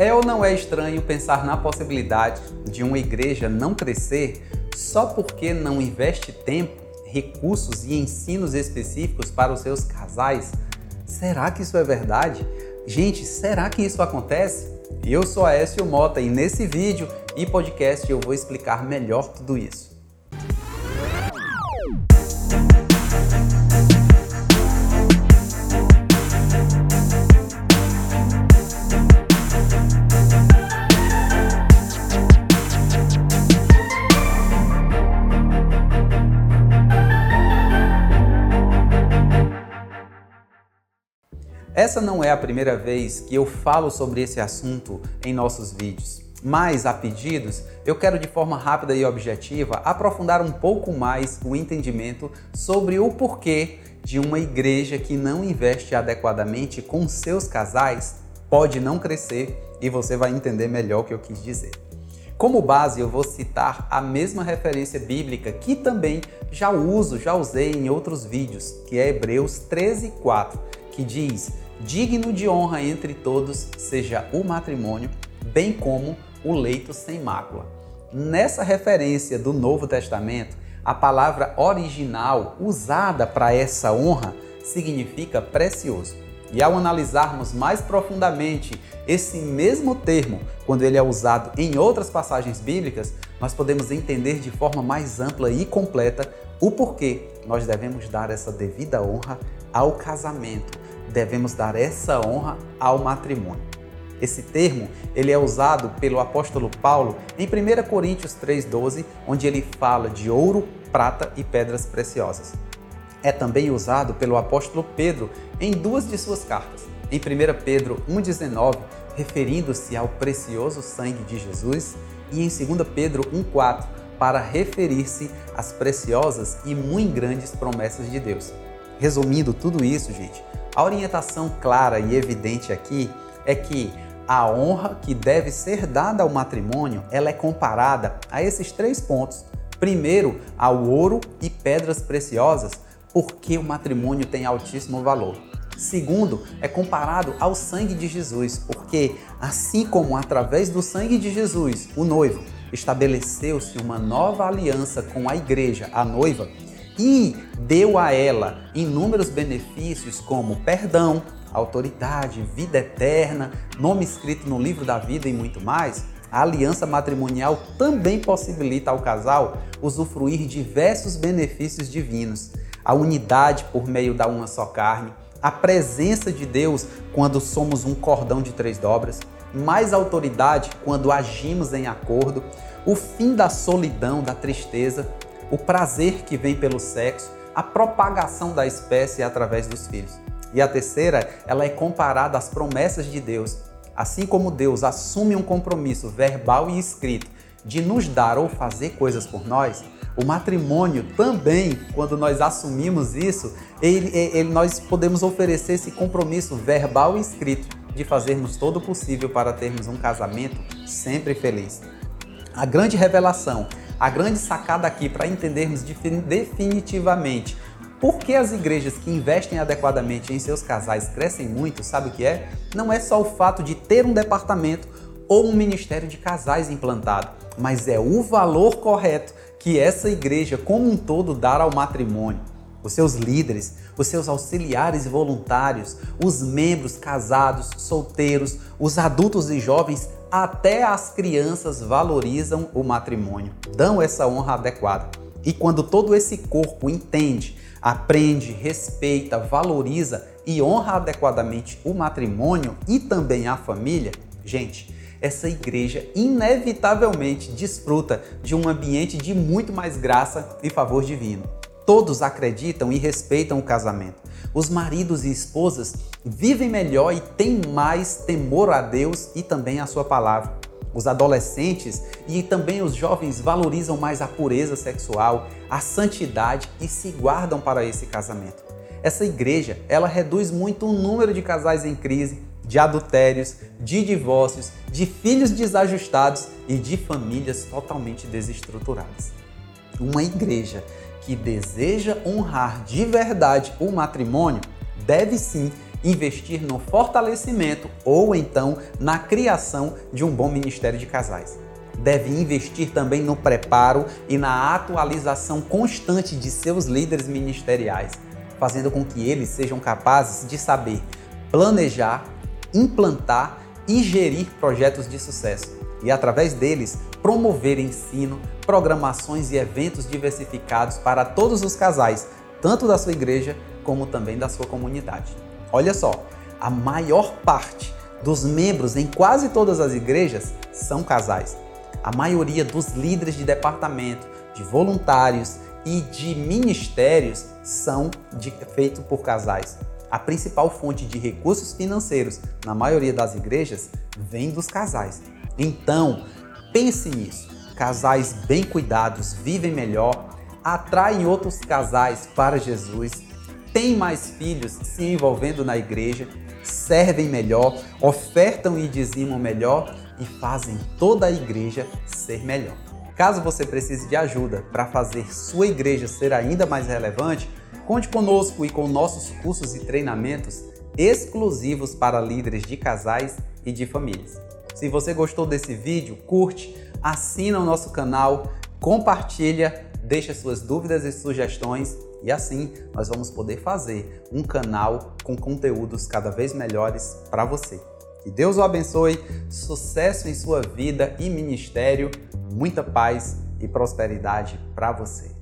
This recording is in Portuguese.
É ou não é estranho pensar na possibilidade de uma igreja não crescer só porque não investe tempo, recursos e ensinos específicos para os seus casais? Será que isso é verdade? Gente, será que isso acontece? Eu sou Aécio Mota e nesse vídeo e podcast eu vou explicar melhor tudo isso. Essa não é a primeira vez que eu falo sobre esse assunto em nossos vídeos, mas a pedidos eu quero de forma rápida e objetiva aprofundar um pouco mais o entendimento sobre o porquê de uma igreja que não investe adequadamente com seus casais pode não crescer e você vai entender melhor o que eu quis dizer. Como base, eu vou citar a mesma referência bíblica que também já uso, já usei em outros vídeos, que é Hebreus 13:4, que diz: digno de honra entre todos seja o matrimônio, bem como o leito sem mácula. Nessa referência do Novo Testamento, a palavra original usada para essa honra significa precioso. E ao analisarmos mais profundamente esse mesmo termo, quando ele é usado em outras passagens bíblicas, nós podemos entender de forma mais ampla e completa o porquê nós devemos dar essa devida honra ao casamento, devemos dar essa honra ao matrimônio. Esse termo ele é usado pelo apóstolo Paulo em 1 Coríntios 3,12, onde ele fala de ouro, prata e pedras preciosas. É também usado pelo apóstolo Pedro em duas de suas cartas. Em 1 Pedro 1,19, referindo-se ao precioso sangue de Jesus, e em 2 Pedro 1,4, para referir-se às preciosas e muito grandes promessas de Deus. Resumindo tudo isso, gente, a orientação clara e evidente aqui é que a honra que deve ser dada ao matrimônio, ela é comparada a esses três pontos. Primeiro, ao ouro e pedras preciosas, porque o matrimônio tem altíssimo valor. Segundo, é comparado ao sangue de Jesus, porque assim como através do sangue de Jesus, o noivo estabeleceu-se uma nova aliança com a igreja, a noiva, e deu a ela inúmeros benefícios como perdão, autoridade, vida eterna, nome escrito no livro da vida e muito mais, a aliança matrimonial também possibilita ao casal usufruir diversos benefícios divinos. A unidade por meio da uma só carne, a presença de Deus quando somos um cordão de três dobras, mais autoridade quando agimos em acordo, o fim da solidão, da tristeza, o prazer que vem pelo sexo, a propagação da espécie através dos filhos. E a terceira, ela é comparada às promessas de Deus. Assim como Deus assume um compromisso verbal e escrito de nos dar ou fazer coisas por nós, o matrimônio também, quando nós assumimos isso, ele, ele, nós podemos oferecer esse compromisso verbal e escrito de fazermos todo o possível para termos um casamento sempre feliz. A grande revelação a grande sacada aqui para entendermos definitivamente por que as igrejas que investem adequadamente em seus casais crescem muito, sabe o que é? Não é só o fato de ter um departamento ou um ministério de casais implantado, mas é o valor correto que essa igreja como um todo dá ao matrimônio. Os seus líderes, os seus auxiliares voluntários, os membros casados, solteiros, os adultos e jovens até as crianças valorizam o matrimônio, dão essa honra adequada. E quando todo esse corpo entende, aprende, respeita, valoriza e honra adequadamente o matrimônio e também a família, gente, essa igreja inevitavelmente desfruta de um ambiente de muito mais graça e favor divino. Todos acreditam e respeitam o casamento. Os maridos e esposas vivem melhor e têm mais temor a Deus e também a sua palavra. Os adolescentes e também os jovens valorizam mais a pureza sexual, a santidade e se guardam para esse casamento. Essa igreja, ela reduz muito o número de casais em crise, de adultérios, de divórcios, de filhos desajustados e de famílias totalmente desestruturadas. Uma igreja que deseja honrar de verdade o matrimônio deve sim investir no fortalecimento ou então na criação de um bom ministério de casais. Deve investir também no preparo e na atualização constante de seus líderes ministeriais, fazendo com que eles sejam capazes de saber planejar, implantar e gerir projetos de sucesso e, através deles, promover ensino, programações e eventos diversificados para todos os casais, tanto da sua igreja como também da sua comunidade. Olha só, a maior parte dos membros em quase todas as igrejas são casais. A maioria dos líderes de departamento, de voluntários e de ministérios são feitos por casais. A principal fonte de recursos financeiros na maioria das igrejas vem dos casais. Então, pense nisso. Casais bem cuidados vivem melhor, atraem outros casais para Jesus, têm mais filhos se envolvendo na igreja, servem melhor, ofertam e dizimam melhor e fazem toda a igreja ser melhor. Caso você precise de ajuda para fazer sua igreja ser ainda mais relevante, conte conosco e com nossos cursos e treinamentos exclusivos para líderes de casais e de famílias. Se você gostou desse vídeo, curte, assina o nosso canal, compartilha, deixa suas dúvidas e sugestões e assim nós vamos poder fazer um canal com conteúdos cada vez melhores para você. Que Deus o abençoe, sucesso em sua vida e ministério, muita paz e prosperidade para você.